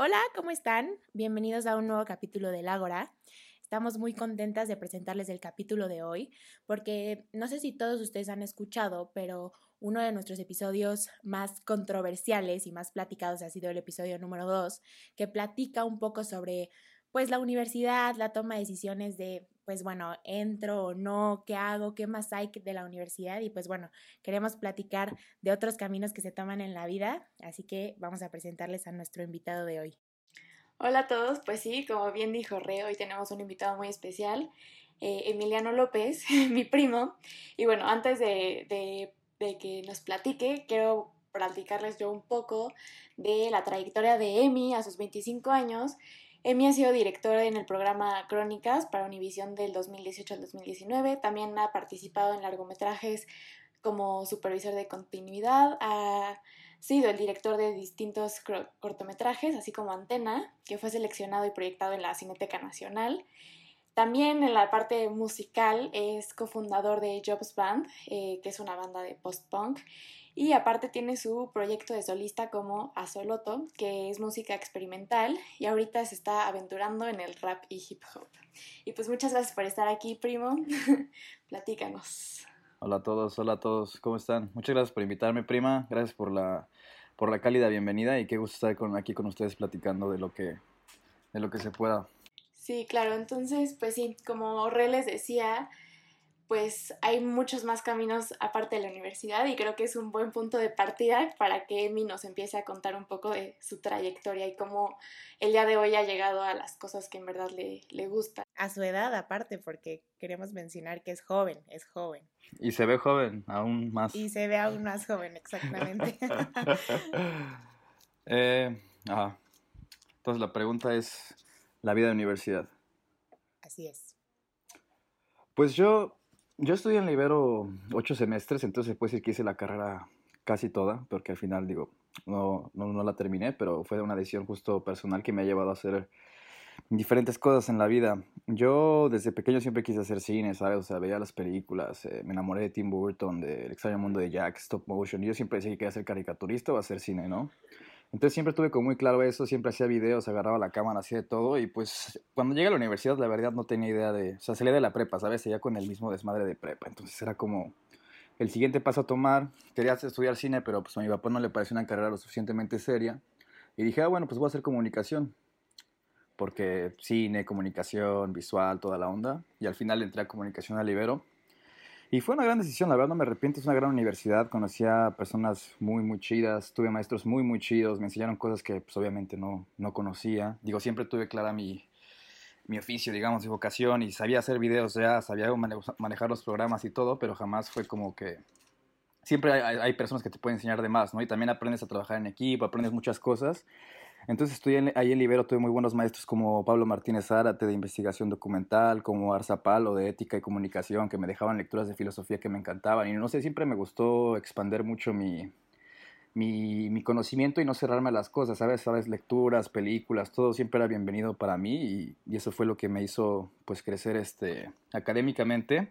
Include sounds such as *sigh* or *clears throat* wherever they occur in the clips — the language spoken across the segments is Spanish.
Hola, ¿cómo están? Bienvenidos a un nuevo capítulo del Ágora. Estamos muy contentas de presentarles el capítulo de hoy porque no sé si todos ustedes han escuchado, pero uno de nuestros episodios más controversiales y más platicados ha sido el episodio número 2, que platica un poco sobre pues la universidad, la toma de decisiones de pues bueno, entro o no, qué hago, qué más hay de la universidad y pues bueno, queremos platicar de otros caminos que se toman en la vida, así que vamos a presentarles a nuestro invitado de hoy. Hola a todos, pues sí, como bien dijo Re, hoy tenemos un invitado muy especial, eh, Emiliano López, *laughs* mi primo, y bueno, antes de, de, que nos platique, quiero platicarles yo un poco de la trayectoria de Emi a sus 25 años Emi ha sido directora en el programa Crónicas para Univisión del 2018 al 2019. También ha participado en largometrajes como supervisor de continuidad. Ha sido el director de distintos cortometrajes, así como Antena, que fue seleccionado y proyectado en la Cineteca Nacional. También en la parte musical es cofundador de Jobs Band, eh, que es una banda de post-punk, y aparte tiene su proyecto de solista como Azoloto, que es música experimental y ahorita se está aventurando en el rap y hip hop. Y pues muchas gracias por estar aquí, primo. *laughs* Platícanos. Hola a todos, hola a todos, ¿cómo están? Muchas gracias por invitarme, prima. Gracias por la, por la cálida bienvenida y qué gusto estar con, aquí con ustedes platicando de lo que, de lo que se pueda. Sí, claro, entonces, pues sí, como Re les decía, pues hay muchos más caminos aparte de la universidad y creo que es un buen punto de partida para que Emi nos empiece a contar un poco de su trayectoria y cómo el día de hoy ha llegado a las cosas que en verdad le, le gustan. A su edad aparte, porque queremos mencionar que es joven, es joven. Y se ve joven, aún más. Y se ve aún más joven, exactamente. *laughs* eh, Entonces la pregunta es la vida de universidad. Así es. Pues yo yo estudié en la Ibero ocho semestres, entonces puede decir que hice la carrera casi toda, porque al final, digo, no, no, no, la terminé, pero fue una decisión justo personal que me ha llevado a hacer diferentes cosas en la vida. Yo desde pequeño siempre quise hacer cine, ¿sabes? O sea, veía las películas, eh, me enamoré de Tim Burton, del extraño mundo de Jack, stop motion, y yo siempre decía que quería ser caricaturista o hacer cine, ¿no? Entonces siempre tuve como muy claro eso, siempre hacía videos, agarraba la cámara, hacía de todo y pues cuando llegué a la universidad la verdad no tenía idea de, o sea, salía de la prepa, ¿sabes? Ya con el mismo desmadre de prepa, entonces era como el siguiente paso a tomar, quería estudiar cine, pero pues a mi papá no le pareció una carrera lo suficientemente seria. Y dije, ah, bueno, pues voy a hacer comunicación, porque cine, comunicación, visual, toda la onda. Y al final entré a comunicación al Ibero y fue una gran decisión, la verdad no me arrepiento, es una gran universidad, conocí a personas muy, muy chidas, tuve maestros muy, muy chidos, me enseñaron cosas que pues obviamente no, no conocía. Digo, siempre tuve clara mi, mi oficio, digamos, mi vocación y sabía hacer videos ya, sabía manejar los programas y todo, pero jamás fue como que... Siempre hay, hay personas que te pueden enseñar de más, ¿no? Y también aprendes a trabajar en equipo, aprendes muchas cosas. Entonces estudié ahí en Libero, tuve muy buenos maestros como Pablo Martínez Zárate de investigación documental, como Arza Palo de ética y comunicación, que me dejaban lecturas de filosofía que me encantaban. Y no sé, siempre me gustó expander mucho mi, mi, mi conocimiento y no cerrarme a las cosas, ¿sabes? ¿sabes? Lecturas, películas, todo siempre era bienvenido para mí y, y eso fue lo que me hizo pues crecer este, académicamente.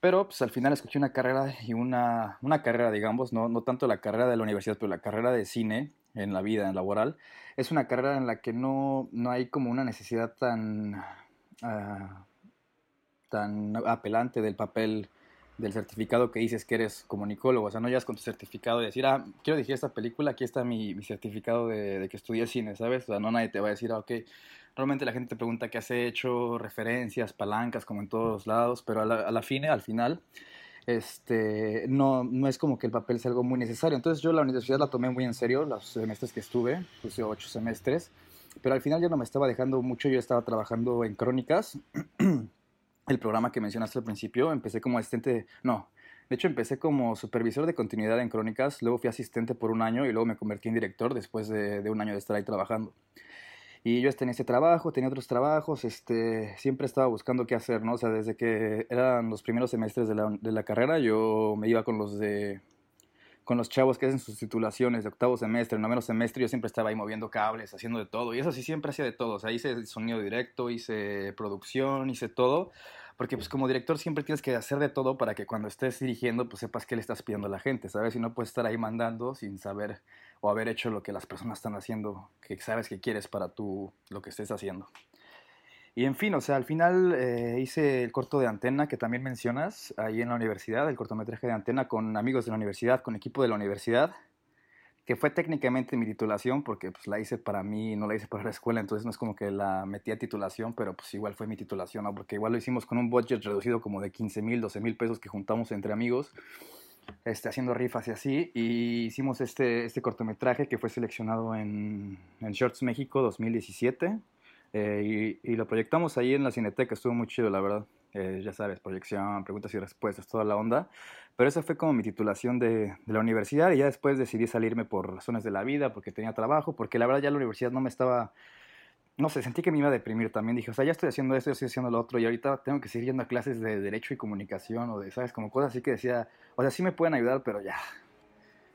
Pero pues al final escuché una carrera y una, una carrera, digamos, no, no tanto la carrera de la universidad, pero la carrera de cine en la vida en laboral, es una carrera en la que no, no hay como una necesidad tan, uh, tan apelante del papel del certificado que dices que eres comunicólogo. O sea, no llegas con tu certificado y decir, ah, quiero dirigir esta película, aquí está mi, mi certificado de, que estudié cine, ¿sabes? O sea, no nadie te va a decir, ah, ok. Realmente la gente te pregunta qué has hecho, referencias, palancas, como en todos lados, pero a la, a la fine, al final, este, no, no es como que el papel sea algo muy necesario. Entonces yo la universidad la tomé muy en serio, los semestres que estuve, puse ocho semestres, pero al final ya no me estaba dejando mucho, yo estaba trabajando en Crónicas, *clears throat* el programa que mencionaste al principio, empecé como asistente, no, de hecho empecé como supervisor de continuidad en Crónicas, luego fui asistente por un año y luego me convertí en director después de, de un año de estar ahí trabajando. Y yo tenía este trabajo, tenía otros trabajos, este, siempre estaba buscando qué hacer, ¿no? O sea, desde que eran los primeros semestres de la, de la carrera, yo me iba con los de con los chavos que hacen sus titulaciones de octavo semestre, noveno semestre, yo siempre estaba ahí moviendo cables, haciendo de todo. Y eso sí, siempre hacía de todo. O sea, hice sonido directo, hice producción, hice todo. Porque pues como director siempre tienes que hacer de todo para que cuando estés dirigiendo pues sepas qué le estás pidiendo a la gente, ¿sabes? Y no puedes estar ahí mandando sin saber o haber hecho lo que las personas están haciendo, que sabes que quieres para tú lo que estés haciendo. Y en fin, o sea, al final eh, hice el corto de antena que también mencionas ahí en la universidad, el cortometraje de antena con amigos de la universidad, con equipo de la universidad, que fue técnicamente mi titulación porque pues la hice para mí, no la hice para la escuela, entonces no es como que la metí a titulación, pero pues igual fue mi titulación, ¿no? porque igual lo hicimos con un budget reducido como de 15 mil, 12 mil pesos que juntamos entre amigos, este, haciendo rifas y así, y hicimos este, este cortometraje que fue seleccionado en, en Shorts México 2017 eh, y, lo proyectamos ahí en la Cineteca, estuvo muy chido, la verdad. Eh, ya sabes, proyección, preguntas y respuestas, toda la onda. Pero esa fue como mi titulación de, de, la universidad y ya después decidí salirme por razones de la vida, porque tenía trabajo, porque la verdad ya la universidad no me estaba... No sé, sentí que me iba a deprimir también. Dije, o sea, ya estoy haciendo esto, ya estoy haciendo lo otro y ahorita tengo que seguir yendo a clases de Derecho y Comunicación o de, ¿sabes? Como cosas así que decía, o sea, sí me pueden ayudar, pero ya.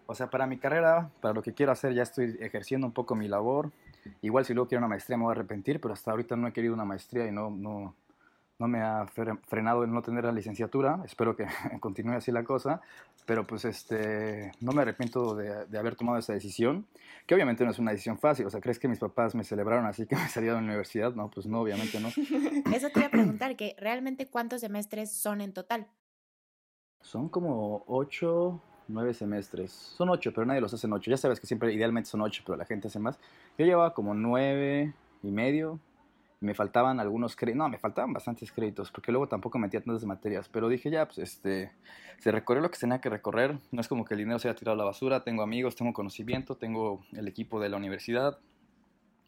O sea, para mi carrera, para lo que quiero hacer, ya estoy ejerciendo un poco mi labor. Igual si luego quiero una maestría me voy a arrepentir, pero hasta ahorita no he querido una maestría y no, no, no me ha frenado en no tener la licenciatura. Espero que *laughs* continúe así la cosa, pero pues este, no me arrepiento de, de, haber tomado esa decisión, que obviamente no es una decisión fácil. O sea, ¿crees que mis papás me celebraron así que *laughs* me salí de la universidad? No, pues no, obviamente no. *laughs* Eso te iba a preguntar, que realmente cuántos semestres son en total. Son como ocho, nueve semestres. Son ocho, pero nadie los hace en ocho. Ya sabes que siempre idealmente son ocho, pero la gente hace más. Yo llevaba como nueve y medio. Me faltaban algunos créditos. No, me faltaban bastantes créditos, porque luego tampoco metía tantas materias. Pero dije, ya, pues este. Se recorrió lo que tenía que recorrer. No es como que el dinero se haya tirado a la basura. Tengo amigos, tengo conocimiento, tengo el equipo de la universidad.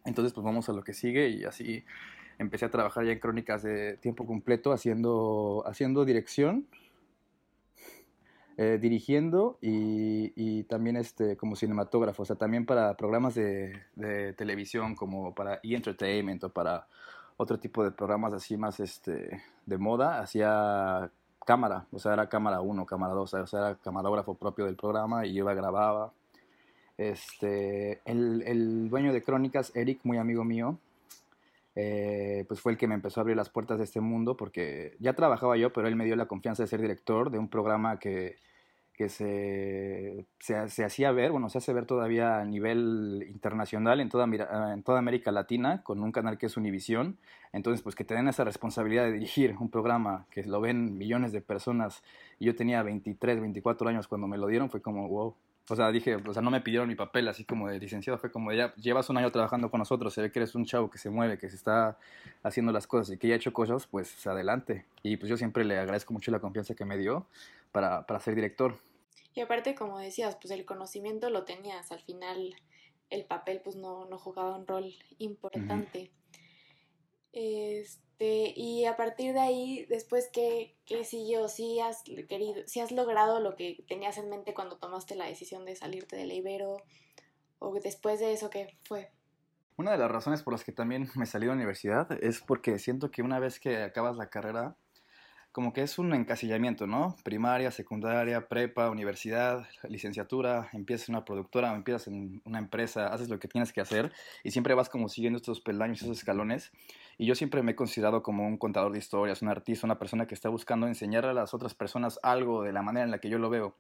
Entonces, pues vamos a lo que sigue y así empecé a trabajar ya en crónicas de tiempo completo haciendo, haciendo dirección eh, dirigiendo y, también este, como cinematógrafo, o sea, también para programas de, televisión como para e-entertainment o para otro tipo de programas así más este, de moda, hacía cámara, o sea, era cámara 1, cámara 2, o sea, era camarógrafo propio del programa y la grababa. Este, el, el dueño de Crónicas, Eric, muy amigo mío, eh, pues fue el que me empezó a abrir las puertas de este mundo porque ya trabajaba yo, pero él me dio la confianza de ser director de un programa que que se, se, hacía ver, bueno, se hace ver todavía a nivel internacional en toda, ah, en toda América Latina, con un canal que es Univisión. Entonces, pues que te den esa responsabilidad de dirigir un programa que lo ven millones de personas. Yo tenía 23, 24 años cuando me lo dieron, fue como, wow. O sea, dije, o sea, no me pidieron mi papel así como de licenciado, fue como, ya llevas un año trabajando con nosotros, se ve que eres un chavo que se mueve, que se está haciendo las cosas y que ya ha hecho cosas, pues adelante. Y pues yo siempre le agradezco mucho la confianza que me dio para, para ser director. Y aparte, como decías, pues el conocimiento lo tenías, al final el papel pues no, no jugaba un rol importante. Este, y a partir de ahí, después, ¿qué, qué siguió? ¿Sí has, querido, si has logrado lo que tenías en mente cuando tomaste la decisión de salirte del Ibero? ¿O después de eso qué fue? Una de las razones por las que también me salí de la universidad es porque siento que una vez que acabas la carrera, como que es un encasillamiento, ¿no? Primaria, secundaria, prepa, universidad, licenciatura, empiezas en una productora, empiezas en una empresa, haces lo que tienes que hacer y siempre vas como siguiendo estos peldaños, esos escalones. Y yo siempre me he considerado como un contador de historias, un artista, una persona que está buscando enseñar a las otras personas algo de la manera en la que yo lo veo.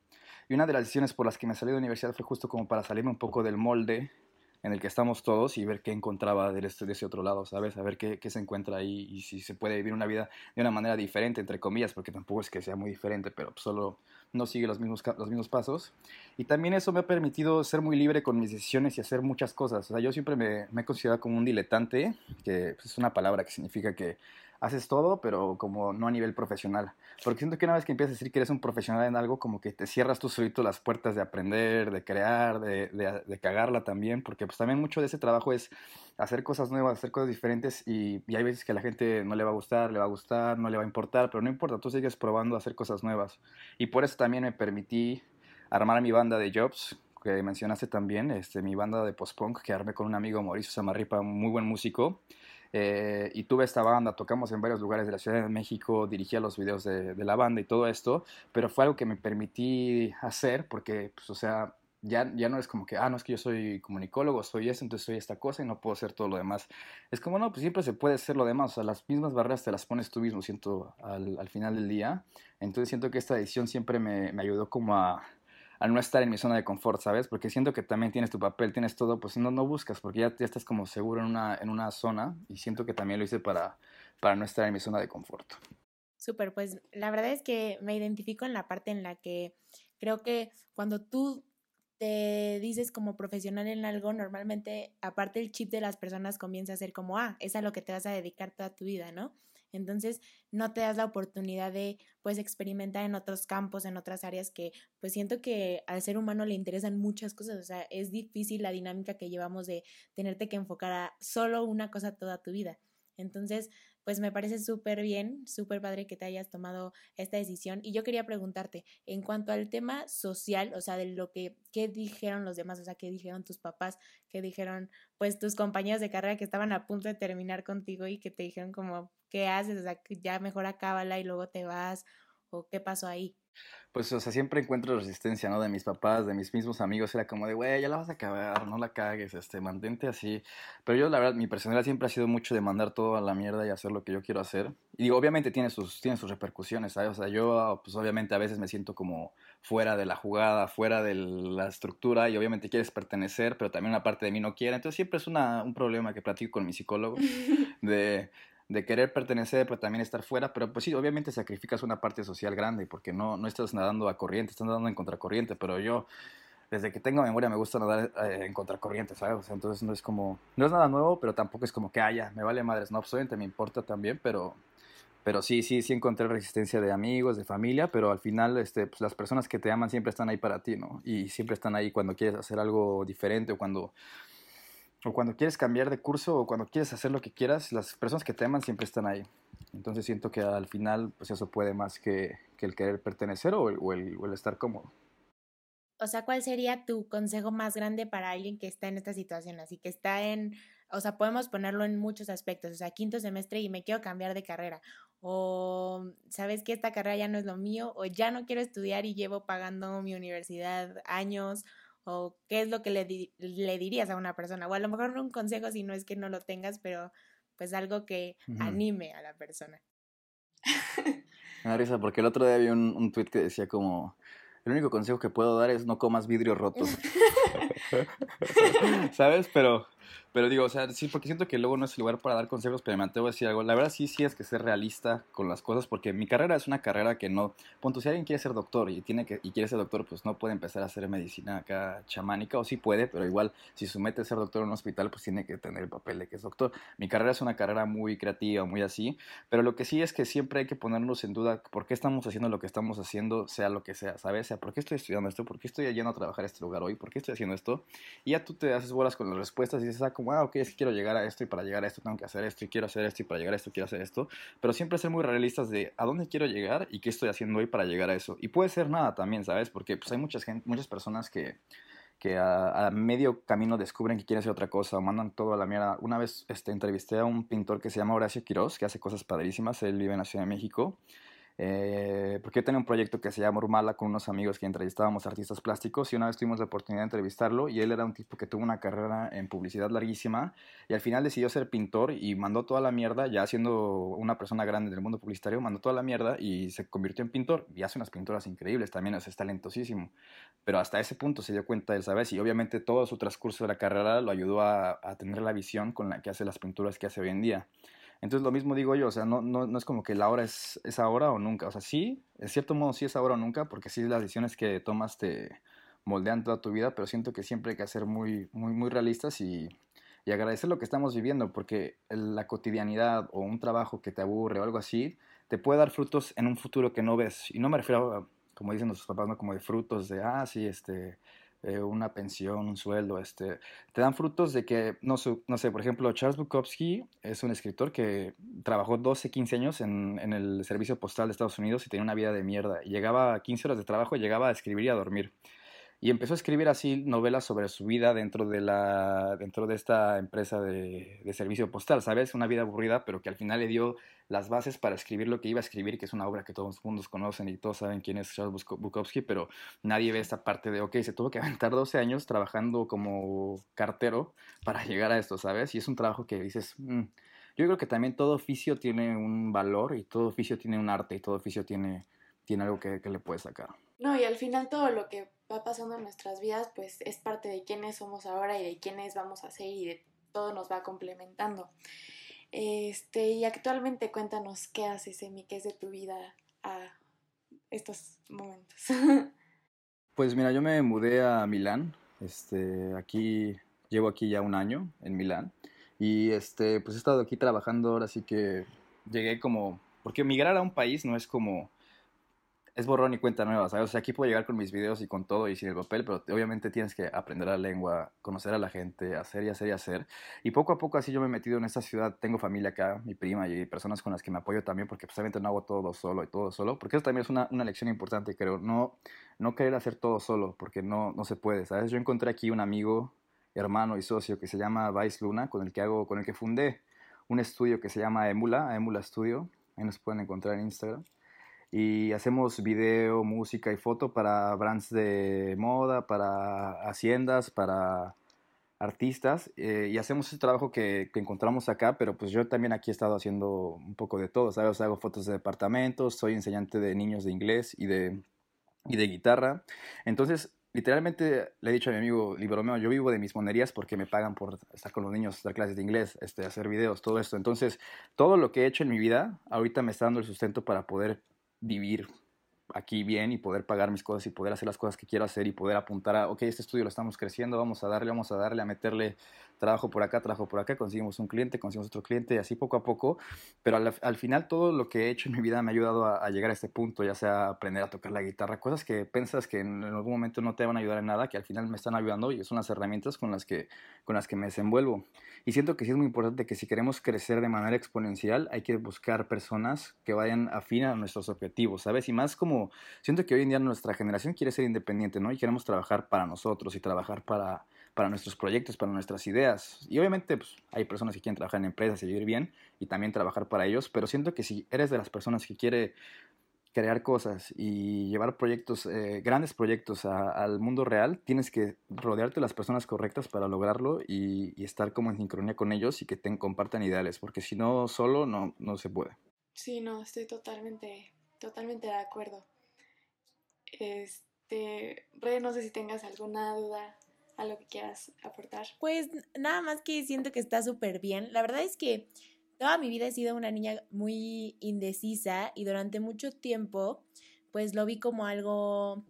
Y una de las decisiones por las que me salí de la universidad fue justo como para salirme un poco del molde en el que estamos todos y ver qué encontraba de, este, ese otro lado, ¿sabes? A ver qué, qué, se encuentra ahí y si se puede vivir una vida de una manera diferente, entre comillas, porque tampoco es que sea muy diferente, pero solo no sigue los mismos, los mismos pasos. Y también eso me ha permitido ser muy libre con mis decisiones y hacer muchas cosas. O sea, yo siempre me, me he considerado como un diletante, que pues, es una palabra que significa que haces todo, pero como no a nivel profesional. Porque siento que una vez que empiezas a decir que eres un profesional en algo, como que te cierras tú solito las puertas de aprender, de crear, de, de, cagarla también, porque pues también mucho de ese trabajo es hacer cosas nuevas, hacer cosas diferentes y, y, hay veces que a la gente no le va a gustar, le va a gustar, no le va a importar, pero no importa, tú sigues probando hacer cosas nuevas. Y por eso también me permití armar mi banda de Jobs, que mencionaste también, este, mi banda de post-punk que armé con un amigo Mauricio Samarripa, muy buen músico. Eh, y tuve esta banda, tocamos en varios lugares de la Ciudad de México, dirigía los videos de, la banda y todo esto, pero fue algo que me permití hacer porque, pues, o sea, ya, ya no es como que, ah, no es que yo soy comunicólogo, soy eso, entonces soy esta cosa y no puedo hacer todo lo demás. Es como, no, pues siempre se puede hacer lo demás, o sea, las mismas barreras te las pones tú mismo, siento, al, al final del día. Entonces siento que esta decisión siempre me, me ayudó como a, al no estar en mi zona de confort, ¿sabes? Porque siento que también tienes tu papel, tienes todo, pues no, no buscas, porque ya, ya estás como seguro en una, en una zona y siento que también lo hice para, para no estar en mi zona de confort. Súper, pues la verdad es que me identifico en la parte en la que creo que cuando tú te dices como profesional en algo, normalmente aparte el chip de las personas comienza a ser como, ah, es a lo que te vas a dedicar toda tu vida, ¿no? Entonces no te das la oportunidad de pues experimentar en otros campos, en otras áreas que pues siento que al ser humano le interesan muchas cosas, o sea, es difícil la dinámica que llevamos de tenerte que enfocar a solo una cosa toda tu vida. Entonces, pues me parece súper bien, súper padre que te hayas tomado esta decisión. Y yo quería preguntarte, en cuanto al tema social, o sea, de lo que, ¿qué dijeron los demás? O sea, ¿qué dijeron tus papás? ¿Qué dijeron, pues, tus compañeros de carrera que estaban a punto de terminar contigo y que te dijeron como, ¿qué haces? O sea, ya mejor acábala y luego te vas, o qué pasó ahí pues, o sea, siempre encuentro resistencia, ¿no? De mis papás, de mis mismos amigos, era como de, güey, ya la vas a acabar, no la cagues, este, mantente así. Pero yo, la verdad, mi personalidad siempre ha sido mucho de mandar todo a la mierda y hacer lo que yo quiero hacer. Y digo, obviamente tiene sus, tiene sus repercusiones, ¿sabes? O sea, yo, pues, obviamente a veces me siento como fuera de la jugada, fuera de la estructura y obviamente quieres pertenecer, pero también una parte de mí no quiere. Entonces siempre es una, un problema que platico con mi psicólogo *laughs* de de querer pertenecer, pero también estar fuera, pero pues sí, obviamente sacrificas una parte social grande, porque no, no estás nadando a corriente, estás nadando en contracorriente, pero yo, desde que tengo memoria, me gusta nadar eh, en contracorriente, ¿sabes? entonces no es como, no es nada nuevo, pero tampoco es como que, haya, ah, me vale madres, no, obviamente me importa también, pero, pero sí, sí, sí encontré resistencia de amigos, de familia, pero al final, este, pues las personas que te aman siempre están ahí para ti, ¿no? Y siempre están ahí cuando quieres hacer algo diferente o cuando o cuando quieres cambiar de curso o cuando quieres hacer lo que quieras, las personas que te aman siempre están ahí. Entonces siento que al final, pues eso puede más que, el querer pertenecer o el, el, estar cómodo. O sea, ¿cuál sería tu consejo más grande para alguien que está en esta situación? Así que está en, o sea, podemos ponerlo en muchos aspectos, o sea, quinto semestre y me quiero cambiar de carrera, o sabes que esta carrera ya no es lo mío, o ya no quiero estudiar y llevo pagando mi universidad años, o qué es lo que le, le dirías a una persona, o a lo mejor un consejo si no es que no lo tengas, pero pues algo que anime a la persona. *laughs* Me da risa porque el otro día un, un tweet que decía como, el único consejo que puedo dar es no comas vidrio roto. *laughs* *laughs* ¿Sabes? Pero pero digo, o sea, sí, porque siento que luego no es el lugar para dar consejos, pero me atrevo a decir algo. La verdad sí, sí es que ser realista con las cosas, porque mi carrera es una carrera que no... Punto, si alguien quiere ser doctor y, tiene que, y quiere ser doctor, pues no puede empezar a hacer medicina acá chamánica, o sí puede, pero igual si su meta es ser doctor en un hospital, pues tiene que tener el papel de que es doctor. Mi carrera es una carrera muy creativa, muy así, pero lo que sí es que siempre hay que ponernos en duda por qué estamos haciendo lo que estamos haciendo, sea lo que sea, ¿sabes? O sea, ¿por qué estoy estudiando esto? ¿Por qué estoy yendo a trabajar a este lugar hoy? ¿Por qué estoy haciendo esto? Y ya tú te haces bolas con las respuestas y dices, ah, como, ah, ok, es que quiero llegar a esto y para llegar a esto tengo que hacer esto y quiero hacer esto y para llegar a esto quiero hacer esto, pero siempre ser muy realistas de a dónde quiero llegar y qué estoy haciendo hoy para llegar a eso. Y puede ser nada también, ¿sabes? Porque pues hay muchas, gente, muchas personas que, que a, medio camino descubren que quieren hacer otra cosa o mandan todo a la mierda. Una vez este, entrevisté a un pintor que se llama Horacio Quiroz, que hace cosas padrísimas, él vive en la Ciudad de México eh, porque yo tenía un proyecto que se llama Urmala con unos amigos que entrevistábamos artistas plásticos y una vez tuvimos la oportunidad de entrevistarlo y él era un tipo que tuvo una carrera en publicidad larguísima y al final decidió ser pintor y mandó toda la mierda, ya siendo una persona grande del mundo publicitario, mandó toda la mierda y se convirtió en pintor y hace unas pinturas increíbles, también es, talentosísimo, pero hasta ese punto se dio cuenta él, ¿sabes? Y obviamente todo su transcurso de la carrera lo ayudó a, a tener la visión con la que hace las pinturas que hace hoy en día. Entonces lo mismo digo yo, o sea, no, no, no es como que la hora es, es ahora o nunca, o sea, sí, en cierto modo sí es ahora o nunca, porque sí las decisiones que tomas te moldean toda tu vida, pero siento que siempre hay que ser muy, muy, muy realistas y, y agradecer lo que estamos viviendo, porque la cotidianidad o un trabajo que te aburre o algo así, te puede dar frutos en un futuro que no ves. Y no me refiero a, como dicen nuestros papás, ¿no? como de frutos de, ah, sí, este, eh, una pensión, un sueldo, este, te dan frutos de que, no, no sé, por ejemplo, Charles Bukowski es un escritor que trabajó 12, 15 años en, el servicio postal de Estados Unidos y tenía una vida de mierda. Llegaba a 15 horas de trabajo llegaba a escribir y a dormir. Y empezó a escribir así novelas sobre su vida dentro de, la, dentro de esta empresa de, servicio postal, ¿sabes? Una vida aburrida, pero que al final le dio las bases para escribir lo que iba a escribir, que es una obra que todos los mundos conocen y todos saben quién es Charles Bukowski, pero nadie ve esta parte de, ok, se tuvo que aventar 12 años trabajando como cartero para llegar a esto, ¿sabes? Y es un trabajo que dices, mm". yo creo que también todo oficio tiene un valor y todo oficio tiene un arte y todo oficio tiene, tiene algo que, que le puede sacar. No, y al final todo lo que va pasando en nuestras vidas, pues es parte de quiénes somos ahora y de quiénes vamos a ser y de todo nos va complementando. Este, y actualmente cuéntanos qué haces, Emi, qué es de tu vida a estos momentos. *laughs* Pues mira, yo me mudé a Milán. Este, aquí llevo aquí ya un año en Milán y este, pues he estado aquí trabajando ahora sí que llegué como porque migrar a un país no es como es borrón y cuenta nueva, ¿sabes? O sea, aquí puedo llegar con mis videos y con todo y sin el papel, pero obviamente tienes que aprender la lengua, conocer a la gente, hacer y hacer y hacer. Y poco a poco así yo me he metido en esta ciudad, tengo familia acá, mi prima y personas con las que me apoyo también, porque precisamente no hago todo solo y todo solo, porque eso también es una, una lección importante, creo, no, no querer hacer todo solo, porque no, no se puede, ¿sabes? Yo encontré aquí un amigo, hermano y socio que se llama Vice Luna, con el que hago, con el que fundé un estudio que se llama Emula, Emula Studio, ahí nos pueden encontrar en Instagram y hacemos video, música y foto para brands de moda, para haciendas, para artistas eh, y hacemos ese trabajo que, que, encontramos acá, pero pues yo también aquí he estado haciendo un poco de todo, ¿sabes? hago fotos de departamentos, soy enseñante de niños de inglés y de, y de guitarra. Entonces, literalmente le he dicho a mi amigo Libromeo, yo vivo de mis monerías porque me pagan por estar con los niños, dar clases de inglés, este, hacer videos, todo esto. Entonces, todo lo que he hecho en mi vida, ahorita me está dando el sustento para poder vivir aquí bien y poder pagar mis cosas y poder hacer las cosas que quiero hacer y poder apuntar a, ok, este estudio lo estamos creciendo, vamos a darle, vamos a darle, a meterle trabajo por acá, trabajo por acá, conseguimos un cliente, conseguimos otro cliente y así poco a poco, pero al, al final todo lo que he hecho en mi vida me ha ayudado a, a, llegar a este punto, ya sea aprender a tocar la guitarra, cosas que piensas que en, en, algún momento no te van a ayudar en nada, que al final me están ayudando y son las herramientas con las que, con las que me desenvuelvo. Y siento que sí es muy importante que si queremos crecer de manera exponencial, hay que buscar personas que vayan afín a nuestros objetivos, ¿sabes? Y más como, siento que hoy en día nuestra generación quiere ser independiente, ¿no? Y queremos trabajar para nosotros y trabajar para para nuestros proyectos, para nuestras ideas. Y obviamente pues, hay personas que quieren trabajar en empresas y vivir bien y también trabajar para ellos, pero siento que si eres de las personas que quiere crear cosas y llevar proyectos, eh, grandes proyectos al mundo real, tienes que rodearte de las personas correctas para lograrlo y, y estar como en sincronía con ellos y que te compartan ideales, porque si no, solo no, no se puede. Sí, no, estoy totalmente, totalmente de acuerdo. Este, Re, no sé si tengas alguna duda a lo que quieras aportar. Pues nada más que siento que está súper bien. La verdad es que toda mi vida he sido una niña muy indecisa y durante mucho tiempo pues lo vi como algo,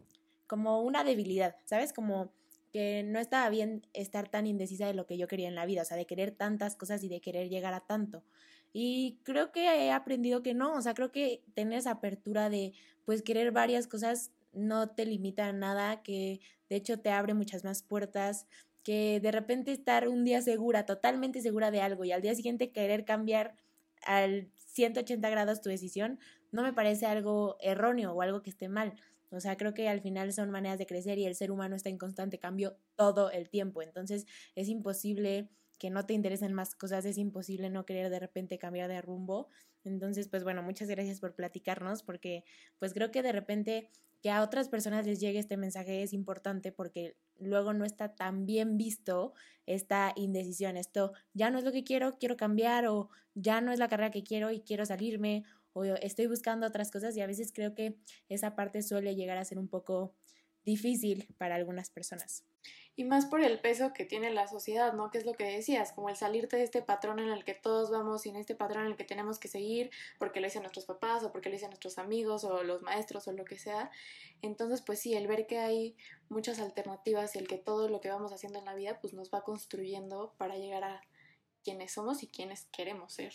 como una debilidad, ¿sabes? Como que no estaba bien estar tan indecisa de lo que yo quería en la vida, o sea, de querer tantas cosas y de querer llegar a tanto. Y creo que he aprendido que no, o sea, creo que tener esa apertura de pues querer varias cosas no te limita a nada, que de hecho te abre muchas más puertas, que de repente estar un día segura, totalmente segura de algo y al día siguiente querer cambiar al 180 grados tu decisión, no me parece algo erróneo o algo que esté mal. O sea, creo que al final son maneras de crecer y el ser humano está en constante cambio todo el tiempo. Entonces es imposible que no te interesen más cosas, es imposible no querer de repente cambiar de rumbo. Entonces, pues bueno, muchas gracias por platicarnos porque pues creo que de repente que a otras personas les llegue este mensaje es importante porque luego no está tan bien visto esta indecisión, esto ya no es lo que quiero, quiero cambiar o ya no es la carrera que quiero y quiero salirme o estoy buscando otras cosas y a veces creo que esa parte suele llegar a ser un poco difícil para algunas personas. Y más por el peso que tiene la sociedad, ¿no? Que es lo que decías, como el salirte de este patrón en el que todos vamos y en este patrón en el que tenemos que seguir porque lo dicen nuestros papás o porque lo dicen nuestros amigos o los maestros o lo que sea. Entonces, pues sí, el ver que hay muchas alternativas y el que todo lo que vamos haciendo en la vida pues nos va construyendo para llegar a quienes somos y quienes queremos ser.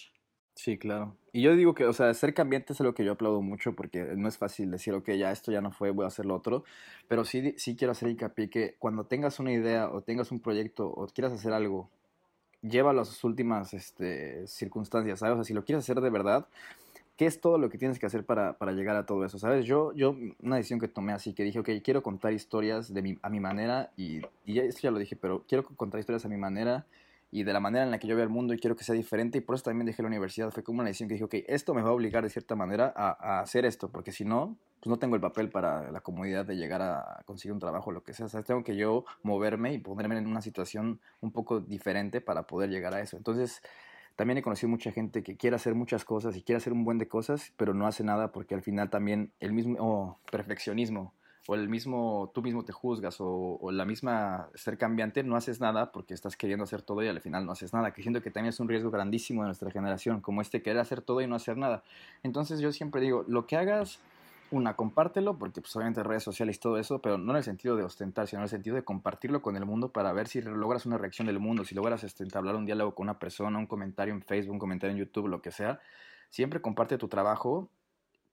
Sí, claro. Y yo digo que, o sea, ser cambiante es algo que yo aplaudo mucho porque no es fácil decir, ok, ya esto ya no fue, voy a hacer lo otro. Pero sí, sí quiero hacer hincapié que cuando tengas una idea o tengas un proyecto o quieras hacer algo, llévalo a sus últimas este, circunstancias, ¿sabes? O sea, si lo quieres hacer de verdad, ¿qué es todo lo que tienes que hacer para, para llegar a todo eso? ¿Sabes? Yo, yo, una decisión que tomé así, que dije, ok, quiero contar historias de mi, a mi manera y, y esto ya lo dije, pero quiero contar historias a mi manera y de la manera en la que yo veo el mundo y quiero que sea diferente y por eso también dejé la universidad. Fue como una decisión que dije, ok, esto me va a obligar de cierta manera a, a hacer esto, porque si no, pues no tengo el papel para la comodidad de llegar a conseguir un trabajo lo que sea. O sea, tengo que yo moverme y ponerme en una situación un poco diferente para poder llegar a eso. Entonces, también he conocido mucha gente que quiere hacer muchas cosas y quiere hacer un buen de cosas, pero no hace nada porque al final también el mismo oh, perfeccionismo o el mismo, tú mismo te juzgas o, la misma ser cambiante, no haces nada porque estás queriendo hacer todo y al final no haces nada, que siento que también es un riesgo grandísimo de nuestra generación, como este querer hacer todo y no hacer nada. Entonces yo siempre digo, lo que hagas, una, compártelo, porque pues obviamente redes sociales y todo eso, pero no en el sentido de ostentar, sino en el sentido de compartirlo con el mundo para ver si logras una reacción del mundo, si logras este, entablar un diálogo con una persona, un comentario en Facebook, un comentario en YouTube, lo que sea. Siempre comparte tu trabajo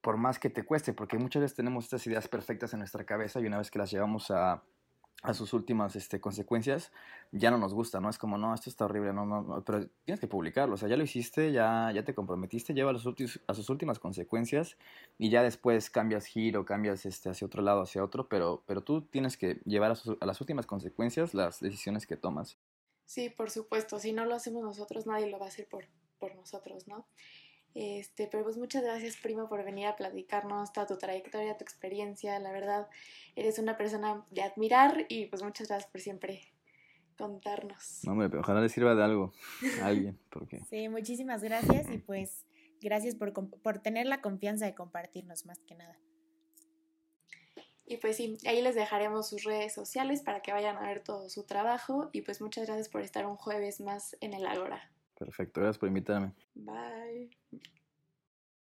por más que te cueste, porque muchas veces tenemos estas ideas perfectas en nuestra cabeza y una vez que las llevamos a, a sus últimas este, consecuencias, ya no nos gusta, ¿no? Es como, no, esto está horrible, no, no, pero tienes que publicarlo, o sea, ya lo hiciste, ya, ya te comprometiste, lleva a, los a sus últimas consecuencias y ya después cambias giro, cambias este, hacia otro lado, hacia otro, pero, pero tú tienes que llevar a, a las últimas consecuencias las decisiones que tomas. Sí, por supuesto, si no lo hacemos nosotros, nadie lo va a hacer por, por nosotros, ¿no? Este, pero pues muchas gracias, primo, por venir a platicarnos toda tu trayectoria, tu experiencia. La verdad, eres una persona de admirar y pues muchas gracias por siempre contarnos. No, hombre, pero ojalá le sirva de algo a alguien. Porque... *laughs* Sí, muchísimas gracias y pues gracias por, por tener la confianza de compartirnos más que nada. Y pues sí, ahí les dejaremos sus redes sociales para que vayan a ver todo su trabajo y pues muchas gracias por estar un jueves más en el Ágora. Perfecto, gracias por invitarme. Bye.